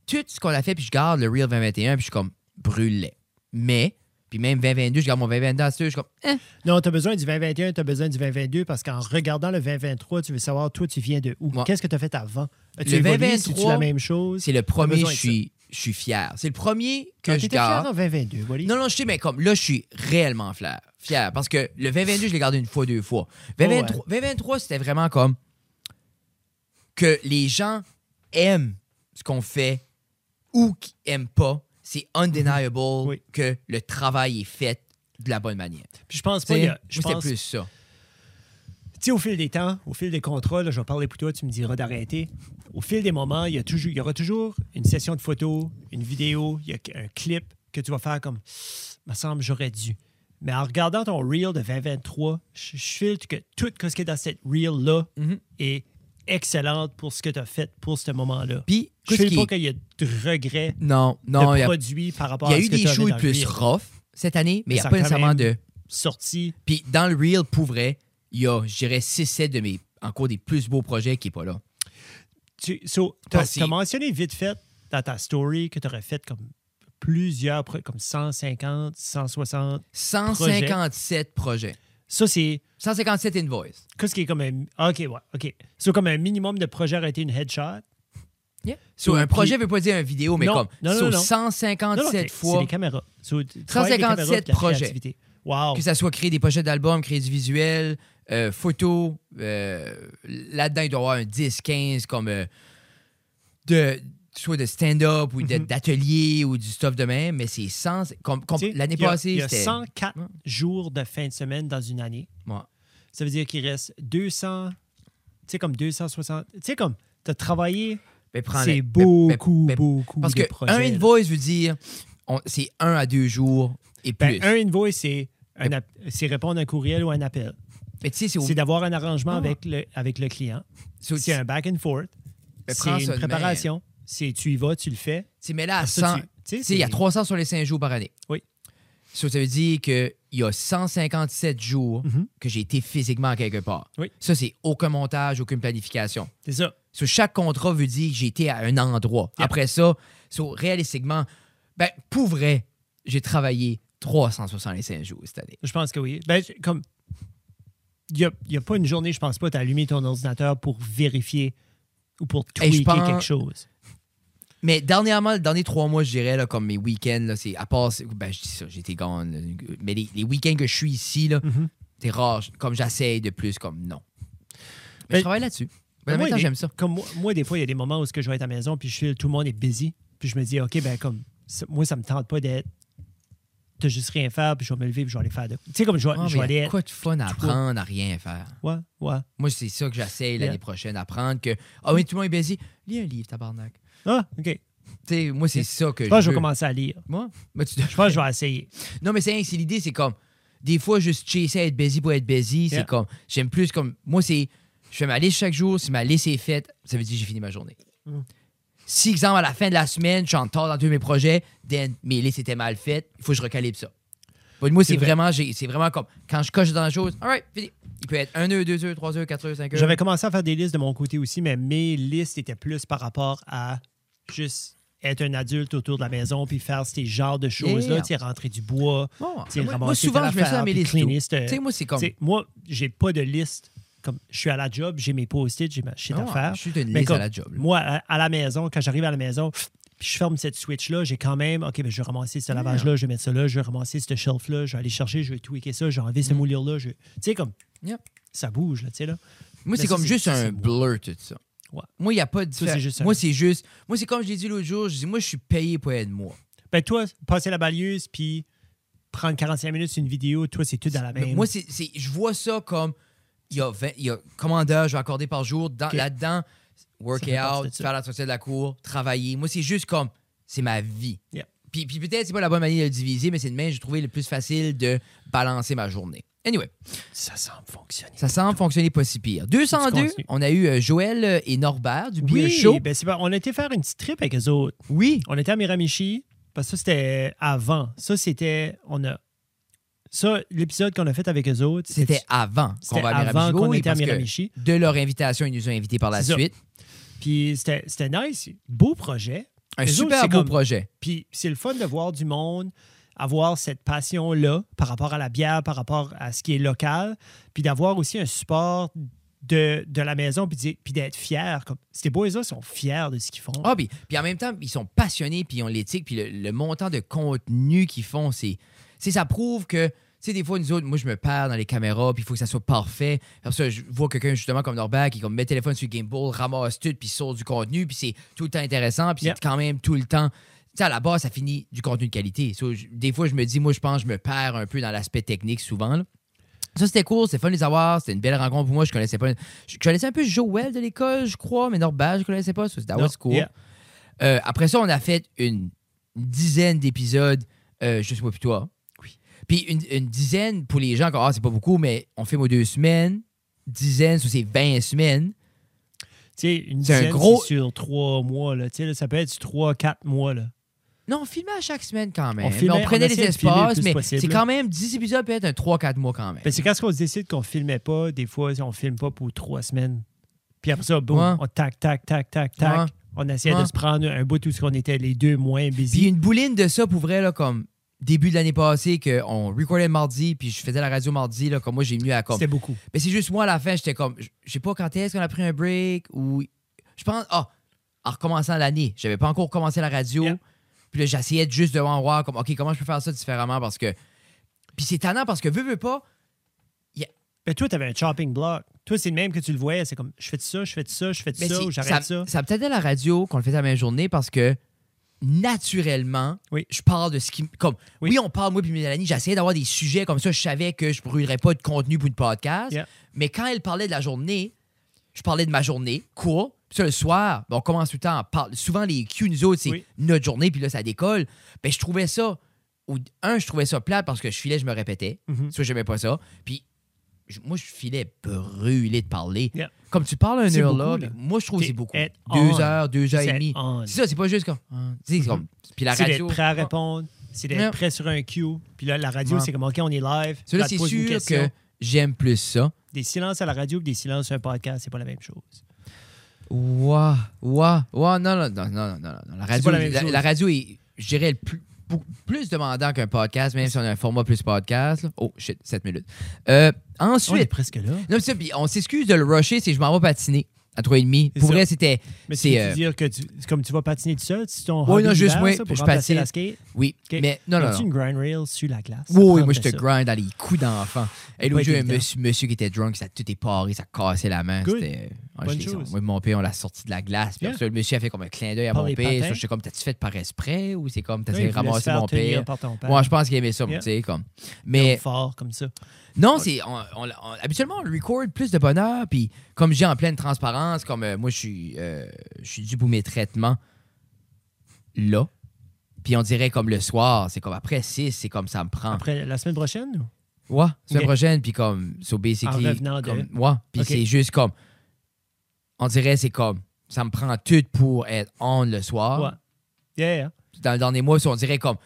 tout ce qu'on a fait, puis je garde le Real 2021, puis je suis comme brûlé. Mais, puis même 2022, je garde mon 2022 à je suis comme, eh, Non, tu as besoin du 2021, tu as besoin du 2022 parce qu'en regardant le 2023, tu veux savoir, toi, tu viens de où? Ouais. Qu'est-ce que tu as fait avant? As-tu Le évolué? 2023, C'est-tu la même chose? c'est le premier, je suis, je suis fier. C'est le premier que Ah, je t'étais fier garde. en 2022, Wally? Non, non, je sais, mais comme là, je suis réellement fier. Fier. Parce que le 2022, je l'ai gardé une fois, deux fois. 2023, 2023 c'était vraiment comme que les gens aiment ce qu'on fait ou qui aiment pas. C'est undeniable Oui. que le travail est fait de la bonne manière. Puis je pense pas, y a- je pense, plus ça. Tu sais, au fil des temps, au fil des contrats, là, je vais parler pour toi, tu me diras d'arrêter. Au fil des moments, il y, a toujours, il y aura toujours une session de photos, une vidéo, il y a un clip que tu vas faire comme me semble j'aurais dû. Mais en regardant ton reel de 2023, je, je filtre que tout ce qui est dans cette reel-là Mhm. est excellente pour ce que tu as fait pour ce moment-là. Puis, Je file qui pas qu'il y a de regrets Non, non, de produits par rapport il y a à eu ce que des shows plus rough cette année, mais il n'y a pas nécessairement de. Sorti. Puis dans le reel, pour vrai, il y a, je dirais, 6-7 de mes encore des plus beaux projets qui n'est pas là. Tu so, as, que- mentionné vite fait dans ta story que tu aurais fait comme plusieurs, comme 150, 160. 157 projets. Ça, c'est 157 invoices. qu'est-ce qui est comme un. ah, OK, ouais, OK. Comme un minimum de projets aurait été une headshot. So, un projet ne veut pas dire une vidéo, mais Non, comme non, non, so, non. Non, non, 157 OK, C'est fois, les caméras. So, les 157 caméras puis la projets. Wow. que ça soit créer des pochettes d'albums, créer du visuel, euh, photos. euh, Là-dedans, il doit y avoir un 10-15 comme euh, de soit de stand-up ou Mhm. d'atelier ou du stuff de même, mais c'est 100. Comme, comme Tu sais, l'année il y a- passée, Il y a c'était. 104 Ouais. jours de fin de semaine dans une année. Ouais. Ça veut dire qu'il reste 200. Tu sais, comme 260. Tu sais, comme tu as travaillé. Mais prends-le. C'est Mais- beaucoup, mais- beaucoup Parce de que projets. un là. invoice veut dire on- c'est un à deux jours et Ben, plus. un invoice, c'est un c'est répondre à un courriel ou un appel. mais tu sais, c'est au- C'est d'avoir un arrangement Ah. avec, le, avec le client. c'est un back and forth. C'est une préparation. C'est tu y vas, tu le fais. c'est- mais là, à Après ça, 100, tu- tu sais, tu il y a c'est- 300 sur les 5 jours par année. Oui. So, ça veut dire qu'il y a 157 jours Mhm. que j'ai été physiquement quelque part. Oui. Ça, c'est aucun montage, aucune planification. C'est ça. So, chaque contrat veut dire que j'ai été à un endroit. Yep. Après ça, so, réalistiquement, ben, pour vrai, j'ai travaillé 365 jours cette année. Je pense que oui. Ben, comme. Il n'y a, a pas une journée, je pense pas, tu as allumé ton ordinateur pour vérifier ou pour Hey, tweaker pense- quelque chose. Mais dernièrement, les derniers trois mois, je dirais, là, comme mes week-ends, c'est à part. Ben, je dis ça, j'étais gone. là. Mais les, les week-ends que je suis ici, là, Mhm. c'est rare. Comme j'essaye de plus, comme non. Mais Ben, je travaille là-dessus. En moi, même temps, des- j'aime ça. Comme moi, moi, des fois, il y a des moments où ce que je vais être à la maison, puis je tout le monde est busy. Puis je me dis, OK, ben comme, ça- moi, ça me tente pas d'être. de juste rien faire, puis je vais me lever, puis je vais aller faire de. Tu sais, comme je vais, Ah, je vais mais aller être. quoi de fun à apprendre à rien faire? Ouais, ouais. Moi, c'est ça que j'essaye l'année Yeah. prochaine, apprendre que. Ah oui, tout le monde est busy. Lis un livre, tabarnak. Ah, OK. Moi, c'est ça que Je pense que je je vais commencer à lire. Moi? Tu- Je pense que je vais essayer. Non, mais c'est l'idée, c'est comme. Des fois, juste chasser à être busy pour être busy, Yeah. c'est comme. J'aime plus comme. Moi, c'est. Je fais ma liste chaque jour. Si ma liste est faite, ça veut dire que j'ai fini ma journée. Mm. Si, exemple, à la fin de la semaine, je suis en retard dans tous mes projets, then mes listes étaient mal faites, il faut que je recalibre ça. Moi, C'est c'est vrai. vraiment, c'est vraiment comme. Quand je coche dans la chose, alright, fini. Il peut être 1 heure, 2 heures, 3 heures, 4 heures, 5 heures. J'avais commencé à faire des listes de mon côté aussi, mais mes listes étaient plus par rapport à juste être un adulte autour de la maison puis faire ces genres de choses-là, Yeah. tu sais, rentrer du bois, Bon, tu sais, moi, souvent, je mets ça mes listes. moi, c'est comme. Moi, j'ai pas de liste. Comme je suis à la job, j'ai mes post-it, j'ai ma shit Ah, à faire. Je suis une liste à la job. là. Moi, à, à la maison, quand j'arrive à la maison, puis je ferme cette switch-là, j'ai quand même, OK, ben, je vais ramasser ce lavage-là, je vais mettre ça là, je vais ramasser ce shelf-là, je vais aller chercher, je vais tweaker ça, je vais enlever ce Mm. moulure-là. je- Tu sais, comme, Yep. ça bouge, là, tu sais, là. Moi, c'est ça, comme c'est- juste un c'est blur, tout ça. Ouais. Moi, il n'y a pas de Ça, c'est diffé- juste un- Moi, c'est juste. Moi, c'est comme je l'ai dit l'autre jour, je dis, moi, je suis payé pour être moi. Ben, toi, passer la balieuse, puis prendre 45 minutes sur une vidéo, toi, c'est tout dans la même. moi, c'est, je vois ça comme. Il y a, 20 il y a combien d'heures je vais accorder par jour. Là-dedans, workout, faire la sortie de la cour, travailler. Moi, c'est juste comme. C'est ma vie. Yeah. Puis, puis peut-être c'est pas la bonne manière de le diviser, mais c'est de même, j'ai trouvé le plus facile de balancer ma journée. Anyway, Ça semble fonctionner. ça semble fonctionner pas si pire. 202, continue. on a eu euh, Joël et Norbert du Beer Oui, Show. ben c'est pas- on a été faire une petite trip avec eux autres. Oui. On était à Miramichi, parce que ça, c'était avant. Ça, c'était. On a. Ça, l'épisode qu'on a fait avec eux autres, C'était avant c'était qu'on va à avant Miramichi. qu'on Oui, était à parce que Miramichi. de leur invitation, ils nous ont invités par la C'est ça. suite. Puis c'était c'était nice. Beau projet. Un Les super beau comme- projet. Puis c'est le fun de voir du monde avoir cette passion-là par rapport à la bière, par rapport à ce qui est local, puis d'avoir aussi un support de, de la maison, puis d'être fier. Comme, ces boys-là sont fiers de ce qu'ils font. Ah, puis, puis en même temps, ils sont passionnés, puis ils ont l'éthique, puis le, le montant de contenu qu'ils font, c'est, c'est ça prouve que, sais, des fois, nous autres, moi, je me perds dans les caméras, puis il faut que ça soit parfait. Après ça, je vois quelqu'un, justement, comme Norbert, qui comme, met le téléphone sur le Game Boy, ramasse tout, puis sort du contenu, puis c'est tout le temps intéressant, puis Yeah. c'est quand même tout le temps. Tu sais, à la base, ça finit du contenu de qualité. So, je- des fois, je me dis, moi, je pense, que je me perds un peu dans l'aspect technique souvent. là. Ça, c'était cool, c'était fun de les avoir. C'était une belle rencontre pour moi. Je connaissais pas. Je connaissais un peu Joël de l'école, je crois, mais Norbert, je connaissais pas. So, was cool. yeah. Euh, après ça, on a fait une dizaine d'épisodes, euh, je sais pas plus toi. Puis une, une dizaine pour les gens, ah, c'est pas beaucoup, mais on fait aux deux semaines. Dizaine, c'est 20 semaines. Tu sais, une C'est un dizaine, gros- sur trois mois. Là. Ça peut être sur trois, quatre mois. Là. Non, on filmait à chaque semaine quand même. On Mais filmait- on prenait on des essayait de filmer le espaces, mais c'est quand même 10 épisodes, peut-être un 3-4 mois quand même. C'est quand on se décide qu'on filmait pas, des fois, on filme pas pour trois semaines? Puis après ça, boum, Ouais. on tac, tac, tac, tac, tac. Ouais. On essayait Ouais. de se prendre un bout où on était les deux moins Puis busy. une bouline de ça pour vrai, là, comme début de l'année passée, qu'on recordait le mardi, puis je faisais la radio mardi, là, comme moi, j'ai mis à comme. C'était beaucoup. Mais c'est juste moi, à la fin, j'étais comme. Je sais pas quand est-ce qu'on a pris un break ou. Je pense. Ah, en recommençant l'année. J'avais pas encore commencé la radio. Yeah. Puis là, j'essayais juste de voir, comme, OK, comment je peux faire ça différemment parce que. Puis c'est tannant parce que, veux, veux pas. Ben, toi, tu avais un chopping block. Toi, c'est le même que tu le voyais. C'est comme, je fais de ça, je fais de ça, je fais de Mais ça, ou j'arrête ça. Ça a peut-être à la radio qu'on le fait à la même journée parce que naturellement, Oui. je parle de ce qui. Comme, oui. Oui. on parle, moi puis Mélanie, j'essayais d'avoir des sujets comme ça. Je savais que je brûlerais pas de contenu pour une podcast. Yeah. Mais quand elle parlait de la journée, je parlais de ma journée, court. Puis ça, le soir, ben, on commence tout le temps à parler. Souvent, les Q, nous autres, c'est Oui. notre journée, puis là, ça décolle. Ben, je trouvais ça. Ou, un, je trouvais ça plate parce que je filais, je me répétais. Mhm. Ça, j'aimais pas ça. Puis, moi, je filais brûlé de parler. Yeah. Comme tu parles un heure beaucoup, là, moi, je trouve que c'est beaucoup. Deux on. heures, deux heures et demie. C'est ça, c'est pas juste comme. sais, c'est Mhm. comme. Puis la radio. d'être prêt à répondre. C'est d'être Yeah. prêt sur un cue. Puis là, la radio, c'est comme, OK, on est live. Là, c'est sûr que j'aime plus ça. Des silences à la radio des silences sur un podcast, c'est pas la même chose. Ouah, ouah, ouah, non, non, non, non, non, non, non. La radio, pas la même la, chose. la radio est, je dirais, le plus, plus demandant qu'un podcast, même si on a un format plus podcast. là. Oh, shit, 7 minutes. Euh, On est ensuite, presque là. non, ça, on s'excuse de le rusher, que je m'en vais patiner à 3,5. C'est Pour ça. vrai, c'était. Mais C'est, euh, dire que tu, comme tu vas patiner tout seul, c'est ton hobby non, juste moi, je patine. la skate? Oui, mais non, non, As-tu non. une grind rail sur la glace? Oui, oui, moi, je te grind dans les coups d'enfant. Et l'autre jour, un monsieur, monsieur qui était drunk, ça tout est paré, ça cassait la main. C'était. chose. Moi, mon père, on l'a sorti de la glace. Puis Yeah. après le monsieur a fait comme un clin d'œil à Par mon père. Ça, J'étais comme, t'as-tu fait par exprès ou c'est comme, t'as Oui, faire mon père? Moi, je pense qu'il aimait ça, tu sais, comme. Mais Mais fort comme ça. Non, c'est. on- on- on- habituellement, on record plus de bonheur. Puis, comme dis en pleine transparence, comme euh, moi, je suis, euh, je suis dû pour mes traitements là. Puis, on dirait comme le soir, c'est comme après 6, c'est comme ça me prend. Après la semaine prochaine? ou? Ouais, semaine prochaine, puis comme, so basically. En revenant de- comme, Ouais, puis c'est juste comme. On dirait, c'est comme. Ça me prend tout pour être on le soir. Ouais. Yeah, yeah. Dans le dernier mois, on dirait comme.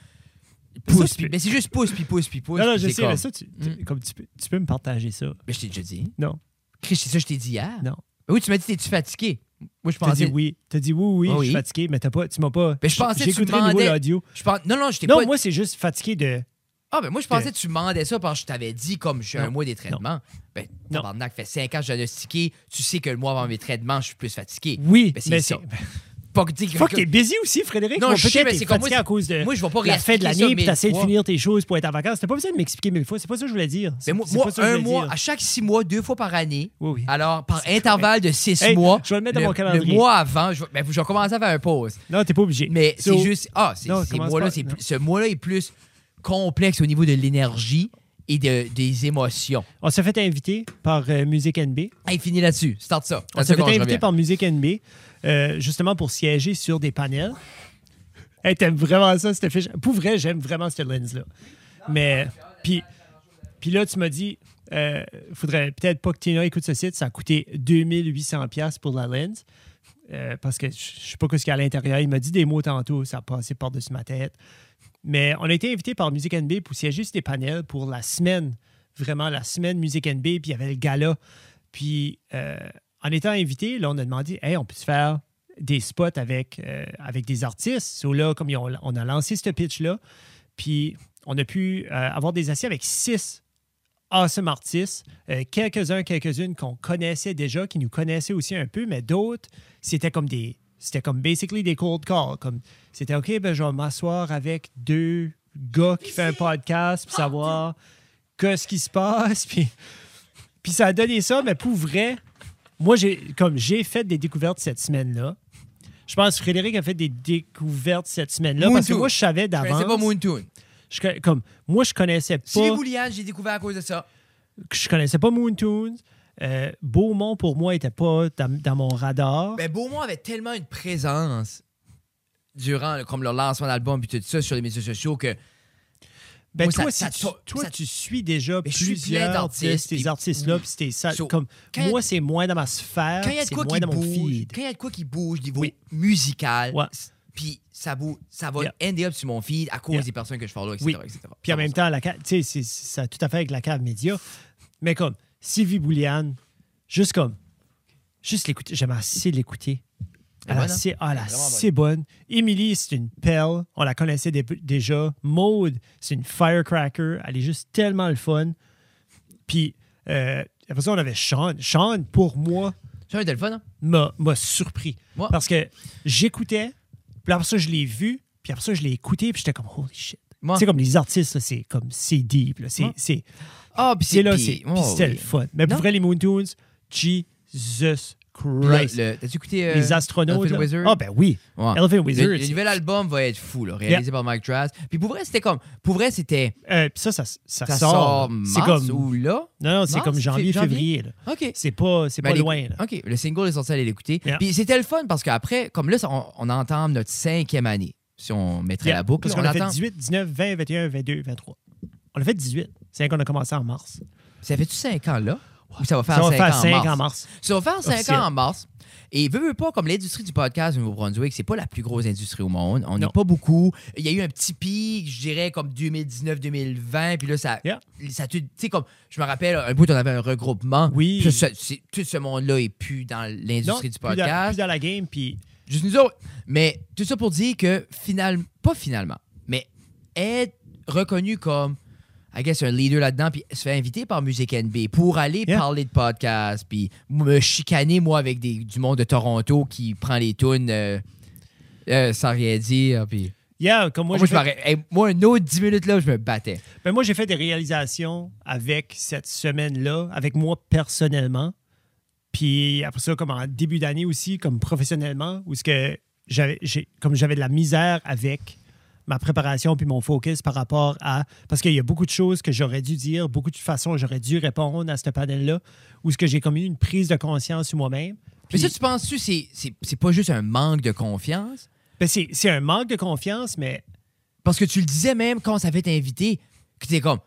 Pousse, puis- mais c'est juste pousse, puis pousse, puis pousse. Non, non, je c'est sais, comme, mais ça, tu, tu- Mm. comme tu, peux, tu peux me partager ça. Mais je t'ai déjà dit. Non. Chris, c'est ça, que je t'ai dit hier. Non. Mais oui, tu m'as dit, t'es-tu fatigué? Moi, je pensais. dit oui. Tu as dit oui, oui, je suis fatigué, mais t'as pas, tu m'as pas. Mais je pensais que tu demandais- l'audio. Je pense... Non, non, je t'ai Non, pas. moi, c'est juste fatigué de. Ah, ben moi, je pensais que- tu demandais ça parce que je t'avais dit, comme suis un Non. mois des traitements. Ben, Non. tabarnak, fait 5 ans que je suis diagnostiqué. Tu sais que le mois avant mes traitements, je suis plus fatigué. Oui, Ben, c'est mais ça. Pas que Faut que t'es busy aussi, Frédéric. Non, je sais, mais c'est comme moi, à cause de Moi, je vais pas la fin de l'année, puis mille t'essaies de finir tes choses pour être en vacances. T'as pas besoin de m'expliquer mille fois. C'est pas ça que je voulais dire. Mais moi, un mois, à chaque six mois, deux fois par année. Oui, oui. Alors, par intervalle de six mois. je vais le mettre dans mon calendrier. Le mois avant, je vais, ben, je vais commencer à faire un pause. Non, t'es pas obligé. Mais c'est juste. Ah, ce mois-là est plus complexe au niveau de l'énergie et de, des émotions. On s'est fait inviter par euh, Musique NB. Hey, fini là-dessus. Start ça. On s'est fait inviter par Musique NB, euh, justement pour siéger sur des panels. Hey, t'aimes vraiment ça, cette fiche? Pour vrai, j'aime vraiment cette lens-là. Mais, puis, puis là, tu m'as dit, euh, faudrait peut-être pas que Tina écoute ce site. Ça a coûté 2800$ pour la lens. Euh, parce que je sais pas ce qu'il y a à l'intérieur. Il m'a dit des mots tantôt, ça a passé par-dessus ma tête. Mais on a été invité par Music NB pour siéger sur des panels pour la semaine, vraiment la semaine Music NB, puis il y avait le gala. Puis euh, en étant invité, là, on a demandé, hey, on peut se faire des spots avec, euh, des artistes? Là, comme on a lancé ce pitch-là, puis on a pu euh, avoir des assises avec six awesome artistes, euh, quelques-uns, quelques-unes qu'on connaissait déjà, qui nous connaissaient aussi un peu, mais d'autres, c'était comme des. C'était comme basically des cold calls. Comme c'était OK, ben, je vais m'asseoir avec deux gars qui font un podcast, puis savoir qu'est-ce qui se passe. Puis, puis ça a donné ça, mais pour vrai, moi, j'ai comme j'ai fait des découvertes cette semaine-là. Je pense que Frédéric a fait des découvertes cette semaine-là parce que Moontoon. moi, je savais d'avance. pas Moontoon. Je comme, moi, je connaissais pas, Bouliane, j'ai découvert à cause de ça. je connaissais pas Moontoons. Euh, Beaumont, pour moi, était pas dans, dans mon radar. Ben, Beaumont avait tellement une présence durant comme leur lancement d'album puis tout ça sur les médias sociaux que Ben, Moi, toi, ça- si ça- tu, toi ça- tu suis déjà plein plusieurs d'artistes, de ces artistes-là, ça. So, comme, moi, c'est moins dans ma sphère, quand il y a de c'est quoi moins qui bouge, feed. quand il y a de quoi qui bouge niveau Oui. musical, puis ça ça va Yeah. end up sur mon feed à cause Yeah. des personnes que je follow, etc. Oui. etc. Puis en même temps, la ça a tout à fait avec la cave média. Mais comme Sylvie Bouliane, juste comme, juste l'écouter, j'aime assez l'écouter. Elle est bonne, hein? ah, elle est Elle est vraiment assez bonne. Émilie, c'est une pelle. On la connaissait dé- déjà. Maude, c'est une firecracker. Elle est juste tellement le fun. Puis, euh, après ça, on avait Sean. Sean, pour moi, Tu as un téléphone, hein? m'a m'a surpris. Moi- Parce que j'écoutais, puis après ça, je l'ai vu, puis après ça, je l'ai écouté, puis j'étais comme, holy shit. Moi? C'est comme les artistes, c'est comme, c'est deep. C'est c'est- Ah, puis c'est là, c'est c'était le fun. Mais pour vrai, les Moontoons, Jesus Le- Christ. le- T'as-tu écouté euh, les astronautes. Elephant là? Wizard? Ah, ben oui. Ouais. Elephant Le, Wizard. le nouvel album va être fou, là, réalisé par Mike Trass. Puis pour vrai, c'était comme. Pour vrai, c'était. Euh, puis ça, ça, ça, Ça sort. c'est comme. ou là? Non, non, c'est comme janvier, février? là. OK. C'est pas, c'est Ben, pas les- loin. Là. OK. Le single est sorti, allez l'écouter. Yeah. Puis c'était le fun parce qu'après, comme là, on, on entame notre cinquième année. Si on mettrait Yeah, la boucle, Parce on qu'on a fait attend- 18, 19, 20, 21, 22, 23. On a fait 18. C'est qu'on a commencé en mars. Ça fait-tu 5 ans là? Ou ça va faire Ça va 5 faire ans 5 en mars? en mars. Ça va faire 5 Officiel. ans en mars. Et veux, veux pas, comme l'industrie du podcast au Nouveau-Brunswick, c'est pas la plus grosse industrie au monde. On n'est pas beaucoup. Il y a eu un petit pic, je dirais, comme 2019-2020. Puis là, ça. Yeah. ça tu sais, comme, je me rappelle, un bout, on avait un regroupement. Oui. Puis ça, c'est- tout ce monde-là est plus dans l'industrie du plus dans, podcast. plus dans la game, puis Juste nous autres. Mais tout ça pour dire que finalement, pas finalement, mais être reconnu comme, I guess, un leader là-dedans, puis se faire inviter par Music NB pour aller Yeah. parler de podcast, puis me chicaner, moi, avec des, du monde de Toronto qui prend les tunes euh, euh, sans rien dire. Puis... yeah, comme moi, Moi, fait- hey, moi, un autre 10 minutes là, je me battais. Ben, moi, j'ai fait des réalisations avec cette semaine-là, avec moi personnellement. Puis après ça, comme en début d'année aussi, comme professionnellement, où ce que j'avais, comme j'avais de la misère avec ma préparation puis mon focus par rapport à parce qu'il y a beaucoup de choses que j'aurais dû dire, beaucoup de façons j'aurais dû répondre à ce panel-là, où ce que j'ai comme eu une prise de conscience sur moi-même. Mais ça, tu penses-tu, c'est, c'est, c'est pas juste un manque de confiance? ben, c'est, c'est un manque de confiance, mais Parce que tu le disais même quand ça fait invité, que t'es comme,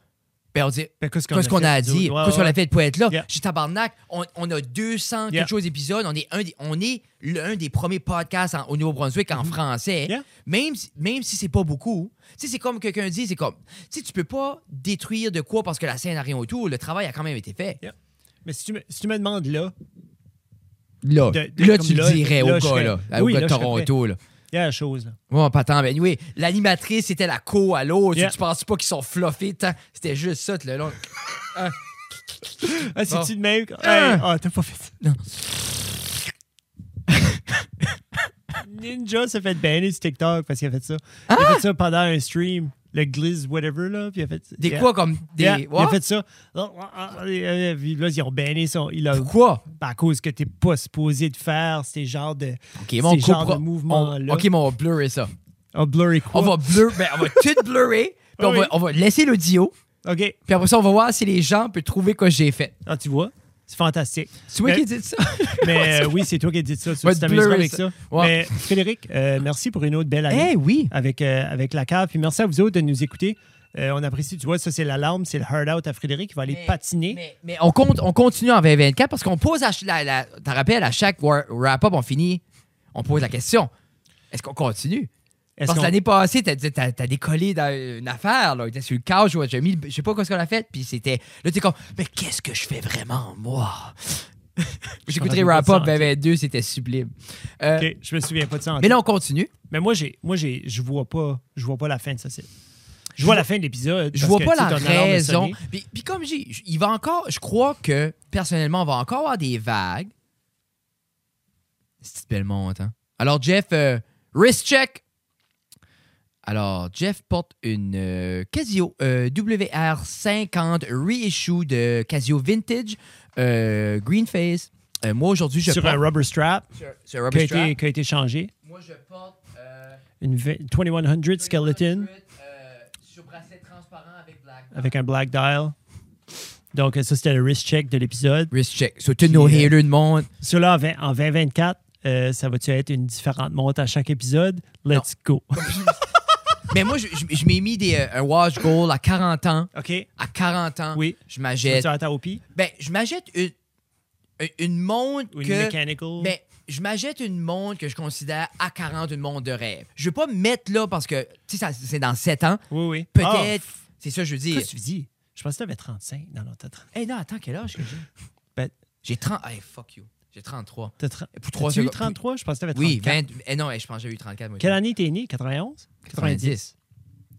ben on dit, ben, qu'est-ce qu'on a? Ouais, Qu'est-ce qu'on a fait pour être là? Yeah. J'ai tabarnak. On, on a 200 Yeah. quelque chose d'épisodes. On est un des, on est l'un des premiers podcasts en- au Nouveau-Brunswick en français. Mm-hmm. Yeah. Même, si- même si c'est pas beaucoup. Tu sais, c'est comme quelqu'un dit, c'est comme, tu sais, tu peux pas détruire de quoi parce que la scène n'a rien autour. Le travail a quand même été fait. Mais si tu, me, si tu me demandes là, Là, De- de- là tu le là, dirais là, au gars, là, Oui, au gars de Toronto, là. Il y a la chose. Là. Bon, pas tant. Ben, anyway, l'animatrice, c'était la co à l'autre. Yeah. Tu penses pas qu'ils sont fluffés? Tant. C'était juste ça, le long. Ah, c'est-tu de même? Ah. ah, t'as pas fait ça. Non. Ninja s'est fait banner sur TikTok parce qu'il a fait ça. Il Ah! a fait ça pendant un stream, le Glizz whatever, là. Puis il a fait Des Yeah. quoi comme. Des. Yeah, il a fait ça. Et, euh, puis Là, ils ont banné son. Il a, Pourquoi? à cause que t'es pas supposé de faire ces genres de. Ok, mon Ces genres de mouvements-là. on- Ok, mais on va blurrer ça. Oh, quoi? On va blur, ben, on va tout blurrer, puis on, Oui. va, on va laisser l'audio, OK. puis après ça, on va voir si les gens peuvent trouver quoi j'ai fait. Ah, tu vois? C'est fantastique. C'est toi qui dis ça? Mais euh, oui, c'est toi qui dit ça. Tu blurrer avec ça. Mais Frédéric, euh, merci pour une autre belle année Eh oui! avec, euh, avec la cave. Puis merci à vous autres de nous écouter. Euh, on apprécie. Tu vois, ça, c'est l'alarme. C'est le hard out à Frédéric qui va aller Mais- patiner. Mais, mais on, compte, on continue en 2024 parce qu'on pose à la, la, t'en rappelles, à chaque wrap-up, on finit, on pose la question. Est-ce qu'on continue? Parce que l'année passée, t'as, t'as, t'as décollé dans une affaire, là. T'es sur le couch, ouais, j'ai mis, le- je sais pas quoi ce qu'on a fait, puis c'était. Là, t'es comme, mais qu'est-ce que je fais vraiment, moi? J'écouterai Wrap Up ça en 22, c'était sublime. Euh, Ok, je me souviens pas de ça. en Mais là, on continue. Mais moi, j'ai, moi, j'ai, je vois pas, je vois pas la fin de ça. c'est- Je vois la fin de l'épisode. Je vois que, pas la raison. Puis, puis comme j'ai, il va encore, je crois que personnellement, on va encore avoir des vagues. C'est belle monte, hein? Alors, Jeff, euh, wrist check. Alors, Jeff porte une euh, Casio euh, WR50 reissue de Casio Vintage euh, Green Face. Euh, moi, aujourd'hui, je sur porte... un rubber strap sur, sur qui rubber a, strap. été, qui a été changé. Moi, je porte... euh, Une v- 2100 skeleton euh, sur bracelet transparent avec black. avec un black dial. Donc, ça, c'était le wrist check de l'épisode. Wrist check. So, tous nos haters de monde. En 20 en 2024, euh, ça va-tu être une différente montre à chaque épisode? Let's go. Mais moi, je, je- je m'ai mis des, euh, un watch goal à 40 ans. OK. À 40 ans, Oui. je Tu m'achète. vas à OP? Ben, je m'achète une, une- montre Ou une que. mechanical? Ben, je m'achète une montre que je considère à 40 une montre de rêve. Je veux pas me mettre là parce que, tu sais, c'est dans 7 ans. oui, oui. Peut-être. Ah, c'est ça, que je veux dire. Qu'est-ce que tu dis? Je pensais que tu avais 35. Non, non, t'as 30. Hey, non, attends, quel âge que j'ai? Ben- j'ai 30. Hey, fuck you. J'ai 33. T'as 30. Pour trois T'as-tu eu secondes. 33? Je pensais que tu avais 34. Oui, 20. Eh non, hey, je pense que j'ai eu 34. Moi, Quelle année t'es né? 91? 90.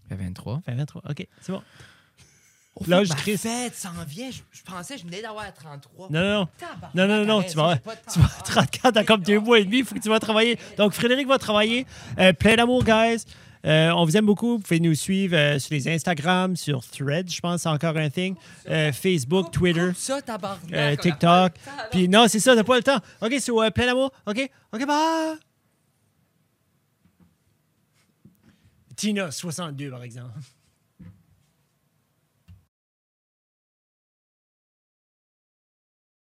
Fait 23. Fait 23. OK, c'est bon. Oh, Là, fuck, je crie- fête s'en vient. Je, je pensais que je venais d'avoir 33. Non, non, non. Tabarnak, Non, non, non, non, t'as tu vas, tu vas temps. 34 dans comme deux mois et demi, il faut que tu vas travailler. Donc, Frédéric va travailler. Euh, plein d'amour, guys. Euh, on vous aime beaucoup. Vous pouvez nous suivre euh, sur les Instagram, sur Threads, je pense, c'est encore un thing. Euh, Facebook, Twitter, Coupe ça, TikTok. Puis non, c'est ça, t'as pas le temps. OK, c'est euh, plein d'amour. OK, OK, bye. Tina, 62, par exemple.